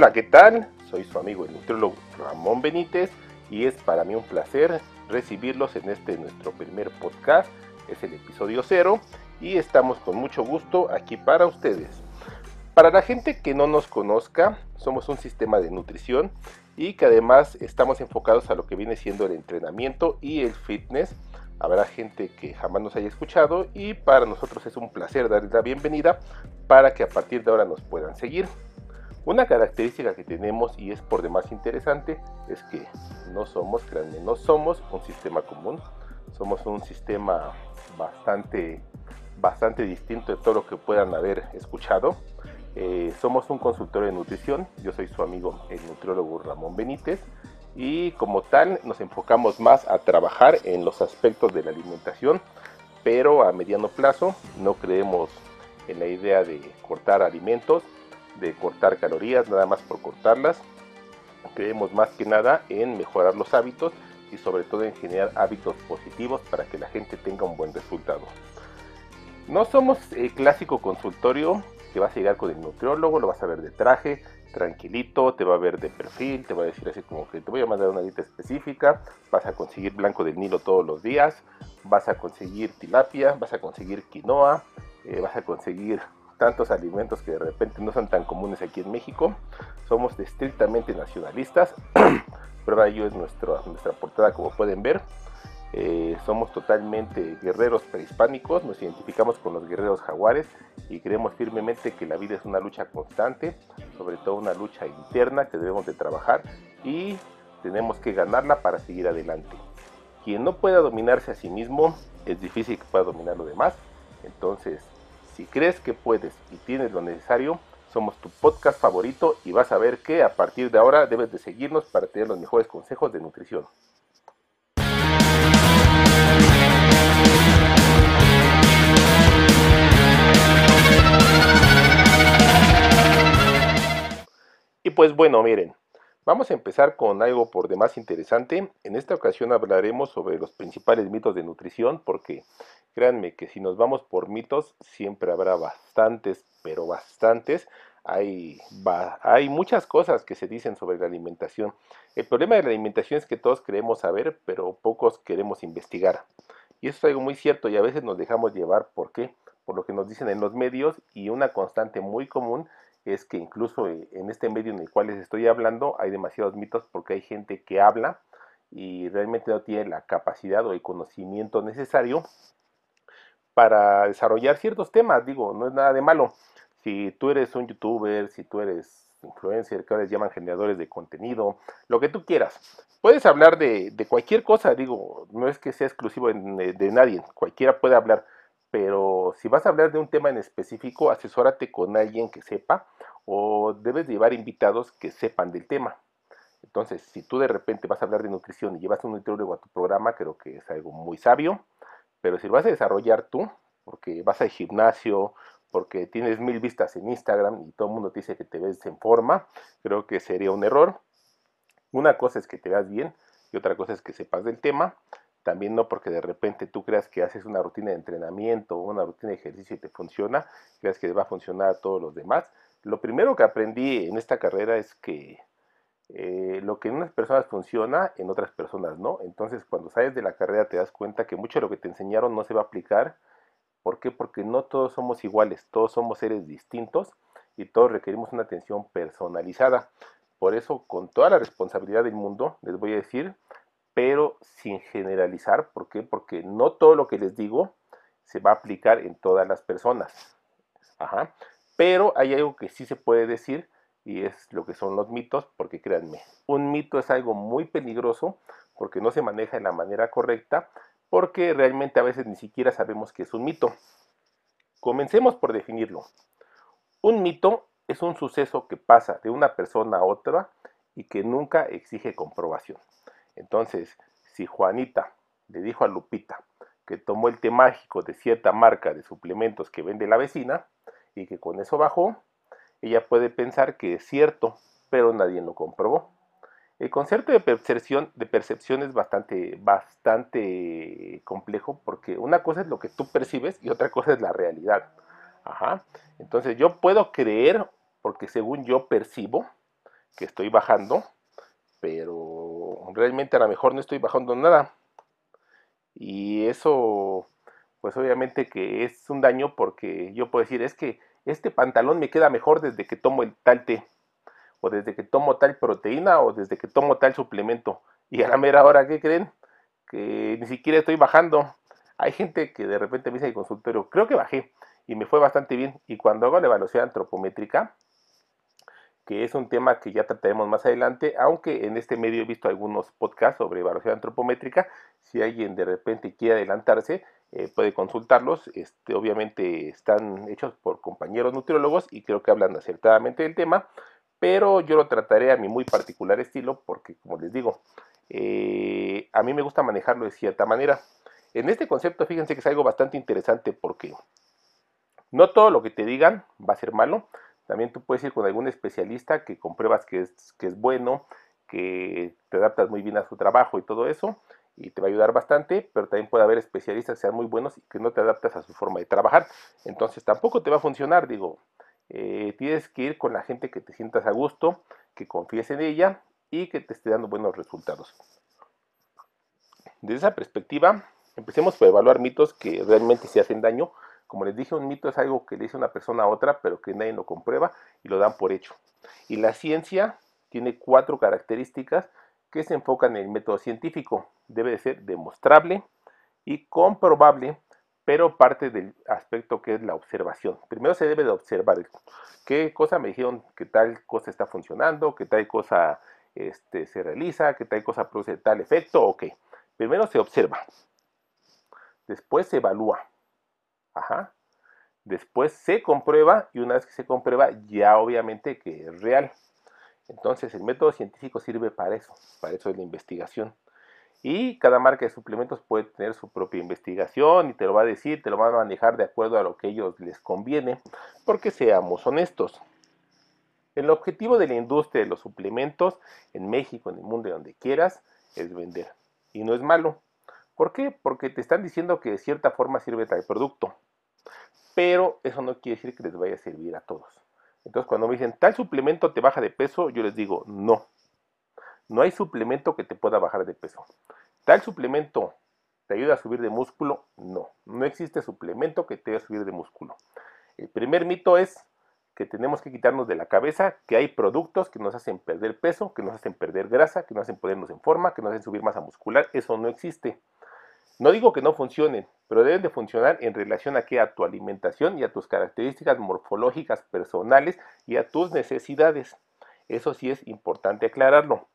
Hola, ¿qué tal? Soy su amigo el nutriólogo Ramón Benítez y es para mí un placer recibirlos en este nuestro primer podcast. Es el episodio cero y estamos con mucho gusto aquí para ustedes. Para la gente que no nos conozca, somos un sistema de nutrición y que además estamos enfocados a lo que viene siendo el entrenamiento y el fitness. Habrá gente que jamás nos haya escuchado y para nosotros es un placer darles la bienvenida para que a partir de ahora nos puedan seguir. Una característica que tenemos y es por demás interesante es que no somos, créanme, no somos un sistema común, somos un sistema bastante, bastante distinto de todo lo que puedan haber escuchado. Eh, somos un consultorio de nutrición, yo soy su amigo el nutriólogo Ramón Benítez. Y como tal nos enfocamos más a trabajar en los aspectos de la alimentación, pero a mediano plazo. No creemos en la idea de cortar alimentos, de cortar calorías, nada más por cortarlas. Creemos más que nada en mejorar los hábitos y sobre todo en generar hábitos positivos para que la gente tenga un buen resultado. No somos el clásico consultorio que vas a llegar con el nutriólogo, lo vas a ver de traje, tranquilito, te va a ver de perfil, te va a decir así como que te voy a mandar una dieta específica, vas a conseguir blanco del Nilo todos los días, vas a conseguir tilapia, vas a conseguir quinoa, eh, vas a conseguir tantos alimentos que de repente no son tan comunes aquí en México. Somos estrictamente nacionalistas. Prueba de ello es nuestra portada, como pueden ver. Eh, somos totalmente guerreros prehispánicos, nos identificamos con los guerreros jaguares y creemos firmemente que la vida es una lucha constante, sobre todo una lucha interna que debemos de trabajar y tenemos que ganarla para seguir adelante. Quien no pueda dominarse a sí mismo, es difícil que pueda dominar lo demás. Entonces, si crees que puedes y tienes lo necesario, somos tu podcast favorito y vas a ver que a partir de ahora debes de seguirnos para tener los mejores consejos de nutrición. Y pues bueno, miren, Vamos a empezar con algo por demás interesante. En esta ocasión hablaremos sobre los principales mitos de nutrición, porque créanme que si nos vamos por mitos, siempre habrá bastantes, pero bastantes. Hay, hay muchas cosas que se dicen sobre la alimentación. El problema de la alimentación es que todos queremos saber, pero pocos queremos investigar. Y eso es algo muy cierto y a veces nos dejamos llevar, ¿por qué? Por lo que nos dicen en los medios y una constante muy común es que incluso eh, en este medio en el cual les estoy hablando hay demasiados mitos porque hay gente que habla y realmente no tiene la capacidad o el conocimiento necesario para desarrollar ciertos temas. Digo, no es nada de malo. Si tú eres un youtuber, si tú eres influencer, que ahora les llaman generadores de contenido, lo que tú quieras. Puedes hablar de, cualquier cosa, digo, no es que sea exclusivo de, de nadie, cualquiera puede hablar pero si vas a hablar de un tema en específico, asesórate con alguien que sepa o debes llevar invitados que sepan del tema. Entonces, si tú de repente vas a hablar de nutrición y llevas un nutriólogo a tu programa, creo que es algo muy sabio, pero si lo vas a desarrollar tú, porque vas al gimnasio, porque tienes mil vistas en Instagram y todo el mundo te dice que te ves en forma, creo que sería un error. Una cosa es que te veas bien y otra cosa es que sepas del tema. También no porque de repente tú creas que haces una rutina de entrenamiento o una rutina de ejercicio y te funciona, creas que va a funcionar a todos los demás. Lo primero que aprendí en esta carrera es que eh, lo que en unas personas funciona, en otras personas no. Entonces cuando sales de la carrera te das cuenta que mucho de lo que te enseñaron no se va a aplicar. ¿Por qué? Porque no todos somos iguales, todos somos seres distintos y todos requerimos una atención personalizada. Por eso, con toda la responsabilidad del mundo, les voy a decir pero sin generalizar. ¿Por qué? Porque no todo lo que les digo se va a aplicar en todas las personas. Ajá. Pero hay algo que sí se puede decir y es lo que son los mitos, porque créanme, un mito es algo muy peligroso porque no se maneja de la manera correcta, porque realmente a veces ni siquiera sabemos que es un mito. Comencemos por definirlo. Un mito es un suceso que pasa de una persona a otra y que nunca exige comprobación. Entonces, si Juanita le dijo a Lupita que tomó el té mágico de cierta marca de suplementos que vende la vecina y que con eso bajó, ella puede pensar que es cierto, pero nadie lo comprobó. El concepto de percepción, de percepción es bastante, bastante complejo porque una cosa es lo que tú percibes y otra cosa es la realidad. Ajá. Entonces yo puedo creer porque según yo percibo, que estoy bajando, pero realmente a lo mejor no estoy bajando nada. Y eso, pues obviamente que es un daño porque yo puedo decir, es que este pantalón me queda mejor desde que tomo el tal té, o desde que tomo tal proteína, o desde que tomo tal suplemento. Y a la mera hora, ¿qué creen? Que ni siquiera estoy bajando. Hay gente que de repente me dice el consultorio, creo que bajé y me fue bastante bien. Y cuando hago la evaluación antropométrica, que es un tema que ya trataremos más adelante, aunque en este medio he visto algunos podcasts sobre evaluación antropométrica, si alguien de repente quiere adelantarse, eh, puede consultarlos, este, obviamente están hechos por compañeros nutriólogos y creo que hablan acertadamente del tema, pero yo lo trataré a mi muy particular estilo porque, como les digo, eh, a mí me gusta manejarlo de cierta manera. En este concepto, fíjense que es algo bastante interesante porque no todo lo que te digan va a ser malo, también tú puedes ir con algún especialista que compruebas que es, que es bueno, que te adaptas muy bien a su trabajo y todo eso, y te va a ayudar bastante, pero también puede haber especialistas que sean muy buenos y que no te adaptas a su forma de trabajar. Entonces tampoco te va a funcionar, digo, eh, tienes que ir con la gente que te sientas a gusto, que confíes en ella y que te esté dando buenos resultados. Desde esa perspectiva, empecemos por evaluar mitos que realmente se hacen daño como les dije, un mito es algo que le dice una persona a otra, pero que nadie lo comprueba y lo dan por hecho. Y la ciencia tiene cuatro características que se enfocan en el método científico. Debe de ser demostrable y comprobable, pero parte del aspecto que es la observación. Primero se debe de observar qué cosa me dijeron que tal cosa está funcionando, que tal cosa este, se realiza, que tal cosa produce tal efecto, ok. Primero se observa, después se evalúa, Ajá. Después se comprueba y una vez que se comprueba ya obviamente que es real. Entonces el método científico sirve para eso, para eso es la investigación. Y cada marca de suplementos puede tener su propia investigación y te lo va a decir, te lo van a manejar de acuerdo a lo que ellos les conviene, porque seamos honestos. El objetivo de la industria de los suplementos en México, en el mundo, donde quieras, es vender. Y no es malo. ¿Por qué? Porque te están diciendo que de cierta forma sirve tal producto. Pero eso no quiere decir que les vaya a servir a todos. Entonces, cuando me dicen tal suplemento te baja de peso, yo les digo no. No hay suplemento que te pueda bajar de peso. Tal suplemento te ayuda a subir de músculo, no. No existe suplemento que te ayude a subir de músculo. El primer mito es que tenemos que quitarnos de la cabeza que hay productos que nos hacen perder peso, que nos hacen perder grasa, que nos hacen ponernos en forma, que nos hacen subir masa muscular. Eso no existe. No digo que no funcionen, pero deben de funcionar en relación a, a tu alimentación y a tus características morfológicas personales y a tus necesidades. Eso sí es importante aclararlo.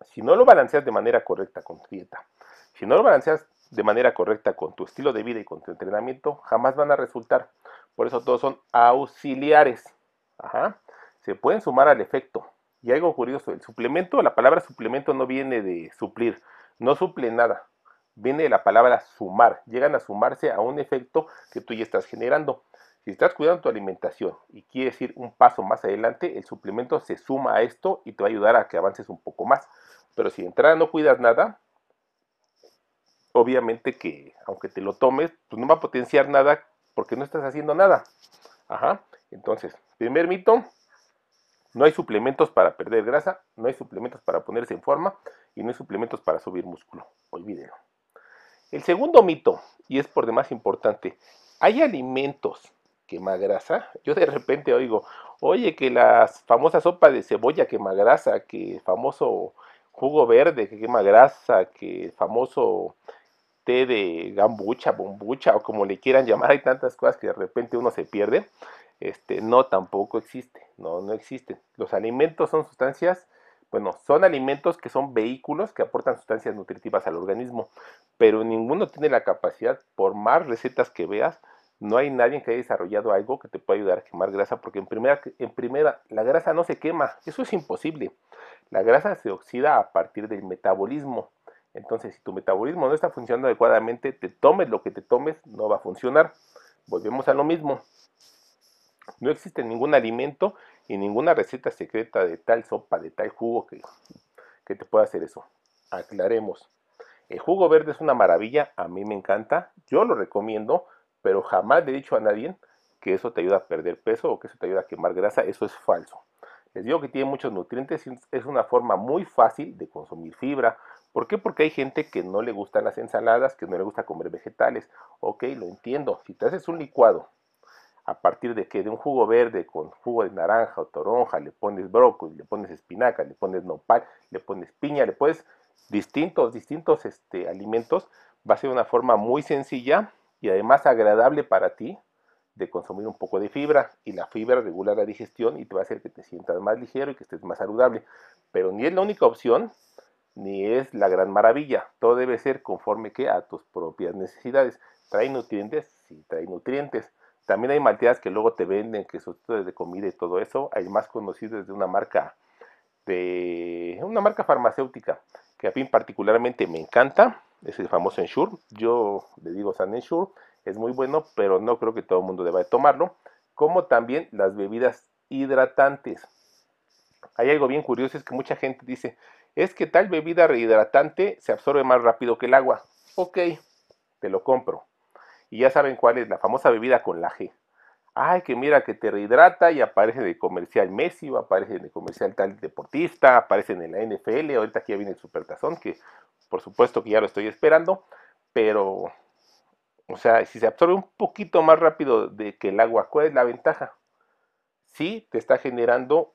Si no lo balanceas de manera correcta con tu dieta, si no lo balanceas de manera correcta con tu estilo de vida y con tu entrenamiento, jamás van a resultar. Por eso todos son auxiliares. Ajá. Se pueden sumar al efecto. Y algo curioso, el suplemento, la palabra suplemento no viene de suplir, no suple nada viene de la palabra sumar, llegan a sumarse a un efecto que tú ya estás generando. Si estás cuidando tu alimentación y quieres ir un paso más adelante, el suplemento se suma a esto y te va a ayudar a que avances un poco más. Pero si de entrada no cuidas nada, obviamente que aunque te lo tomes, pues no va a potenciar nada porque no estás haciendo nada. Ajá. Entonces, primer mito, no hay suplementos para perder grasa, no hay suplementos para ponerse en forma y no hay suplementos para subir músculo. Olvídelo. El segundo mito, y es por demás importante, ¿hay alimentos quema grasa? Yo de repente oigo, oye, que la famosa sopa de cebolla quema grasa, que el famoso jugo verde que quema grasa, que el famoso té de gambucha, bombucha o como le quieran llamar, hay tantas cosas que de repente uno se pierde. Este, no, tampoco existe, no, no existen. Los alimentos son sustancias bueno, son alimentos que son vehículos que aportan sustancias nutritivas al organismo, pero ninguno tiene la capacidad, por más recetas que veas, no hay nadie que haya desarrollado algo que te pueda ayudar a quemar grasa, porque en primera, en primera, la grasa no se quema, eso es imposible. La grasa se oxida a partir del metabolismo. Entonces, si tu metabolismo no está funcionando adecuadamente, te tomes lo que te tomes, no va a funcionar. Volvemos a lo mismo. No existe ningún alimento y ninguna receta secreta de tal sopa, de tal jugo que, que te pueda hacer eso. Aclaremos. El jugo verde es una maravilla, a mí me encanta, yo lo recomiendo, pero jamás le he dicho a nadie que eso te ayuda a perder peso o que eso te ayuda a quemar grasa, eso es falso. Les digo que tiene muchos nutrientes y es una forma muy fácil de consumir fibra. ¿Por qué? Porque hay gente que no le gustan las ensaladas, que no le gusta comer vegetales. Ok, lo entiendo. Si te haces un licuado a partir de que de un jugo verde con jugo de naranja o toronja, le pones brócoli, le pones espinaca, le pones nopal, le pones piña, le pones distintos, distintos este, alimentos, va a ser una forma muy sencilla y además agradable para ti de consumir un poco de fibra y la fibra regula la digestión y te va a hacer que te sientas más ligero y que estés más saludable. Pero ni es la única opción, ni es la gran maravilla. Todo debe ser conforme que a tus propias necesidades. ¿Trae nutrientes? Sí, trae nutrientes. También hay malteadas que luego te venden, que son de comida y todo eso. Hay más conocidos de una marca de una marca farmacéutica que a mí particularmente me encanta. Es el famoso Ensure. Yo le digo San Ensure es muy bueno, pero no creo que todo el mundo deba tomarlo, como también las bebidas hidratantes. Hay algo bien curioso, es que mucha gente dice, es que tal bebida rehidratante se absorbe más rápido que el agua. Ok, te lo compro. Y ya saben cuál es la famosa bebida con la G. Ay, que mira que te rehidrata y aparece el comercial Messi o aparece el comercial tal deportista, aparece en la NFL, ahorita aquí viene el Supertazón, que por supuesto que ya lo estoy esperando, pero o sea, si se absorbe un poquito más rápido de que el agua, ¿cuál es la ventaja? Sí, te está generando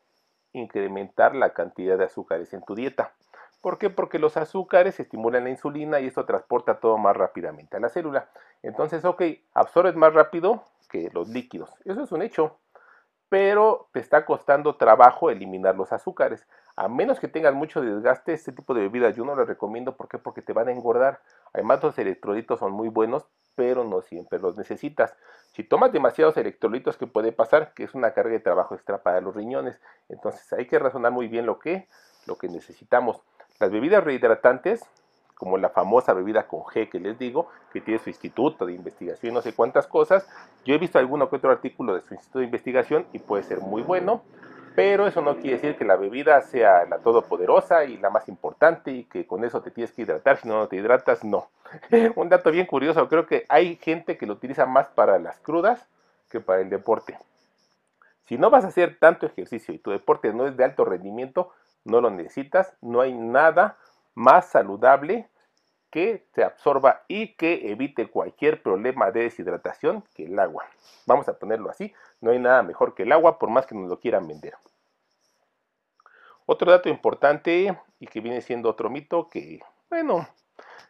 incrementar la cantidad de azúcares en tu dieta. ¿Por qué? Porque los azúcares estimulan la insulina y esto transporta todo más rápidamente a la célula. Entonces, ok, absorbes más rápido que los líquidos. Eso es un hecho. Pero te está costando trabajo eliminar los azúcares. A menos que tengas mucho desgaste, este tipo de bebidas yo no las recomiendo. ¿Por qué? Porque te van a engordar. Además, los electrolitos son muy buenos, pero no siempre los necesitas. Si tomas demasiados electrolitos, ¿qué puede pasar? Que es una carga de trabajo extra para los riñones. Entonces hay que razonar muy bien lo que, lo que necesitamos. Las bebidas rehidratantes, como la famosa bebida con G que les digo, que tiene su instituto de investigación y no sé cuántas cosas. Yo he visto alguno que otro artículo de su instituto de investigación y puede ser muy bueno pero eso no quiere decir que la bebida sea la todopoderosa y la más importante y que con eso te tienes que hidratar, si no, no te hidratas, no. Un dato bien curioso, creo que hay gente que lo utiliza más para las crudas que para el deporte. Si no vas a hacer tanto ejercicio y tu deporte no es de alto rendimiento, no lo necesitas, no hay nada más saludable que se absorba y que evite cualquier problema de deshidratación que el agua. Vamos a ponerlo así, no hay nada mejor que el agua por más que nos lo quieran vender. Otro dato importante y que viene siendo otro mito que, bueno,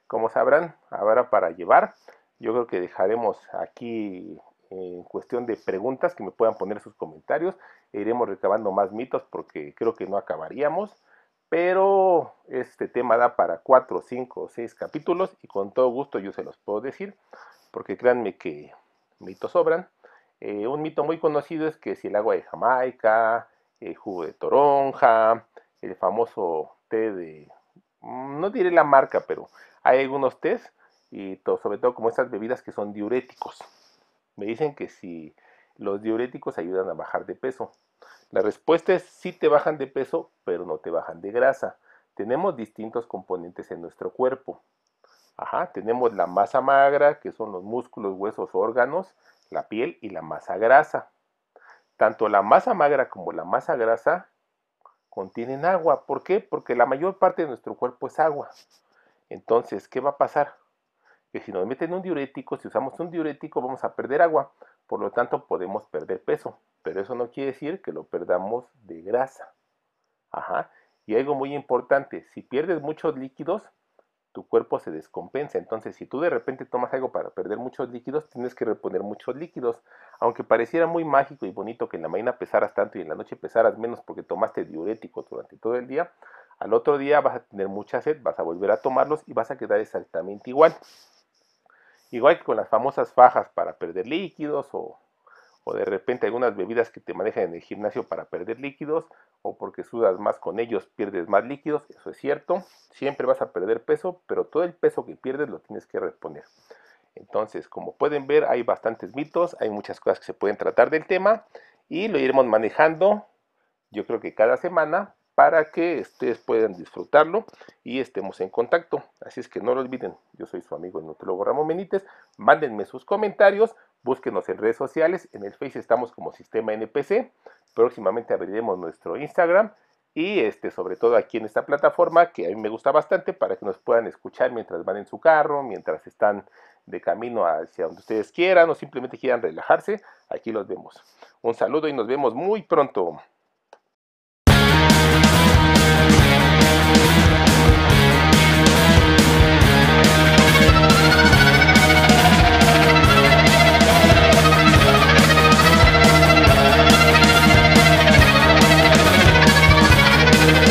como sabrán, habrá para llevar. Yo creo que dejaremos aquí en cuestión de preguntas que me puedan poner sus comentarios. E iremos recabando más mitos porque creo que no acabaríamos. Pero este tema da para 4, 5 o 6 capítulos y con todo gusto yo se los puedo decir. Porque créanme que mitos sobran. Eh, un mito muy conocido es que si el agua de Jamaica, el jugo de toronja, el famoso té de, no diré la marca, pero hay algunos tés y sobre todo como estas bebidas que son diuréticos. Me dicen que si los diuréticos ayudan a bajar de peso. La respuesta es sí te bajan de peso, pero no te bajan de grasa. Tenemos distintos componentes en nuestro cuerpo. Ajá, tenemos la masa magra, que son los músculos, huesos, órganos, la piel y la masa grasa. Tanto la masa magra como la masa grasa contienen agua. ¿Por qué? Porque la mayor parte de nuestro cuerpo es agua. Entonces, ¿qué va a pasar? Que si nos meten un diurético, si usamos un diurético, vamos a perder agua. Por lo tanto, podemos perder peso. Pero eso no quiere decir que lo perdamos de grasa. Ajá. Y algo muy importante, si pierdes muchos líquidos, tu cuerpo se descompensa. Entonces, si tú de repente tomas algo para perder muchos líquidos, tienes que reponer muchos líquidos. Aunque pareciera muy mágico y bonito que en la mañana pesaras tanto y en la noche pesaras menos porque tomaste diurético durante todo el día, al otro día vas a tener mucha sed, vas a volver a tomarlos y vas a quedar exactamente igual. Igual que con las famosas fajas para perder líquidos o o de repente algunas bebidas que te manejan en el gimnasio para perder líquidos, o porque sudas más con ellos pierdes más líquidos, eso es cierto, siempre vas a perder peso, pero todo el peso que pierdes lo tienes que reponer. Entonces, como pueden ver, hay bastantes mitos, hay muchas cosas que se pueden tratar del tema y lo iremos manejando, yo creo que cada semana, para que ustedes puedan disfrutarlo y estemos en contacto. Así es que no lo olviden, yo soy su amigo el Ramón Benítez, mándenme sus comentarios, búsquenos en redes sociales, en el Face estamos como Sistema NPC, próximamente abriremos nuestro Instagram y este, sobre todo aquí en esta plataforma que a mí me gusta bastante para que nos puedan escuchar mientras van en su carro, mientras están de camino hacia donde ustedes quieran o simplemente quieran relajarse, aquí los vemos. Un saludo y nos vemos muy pronto.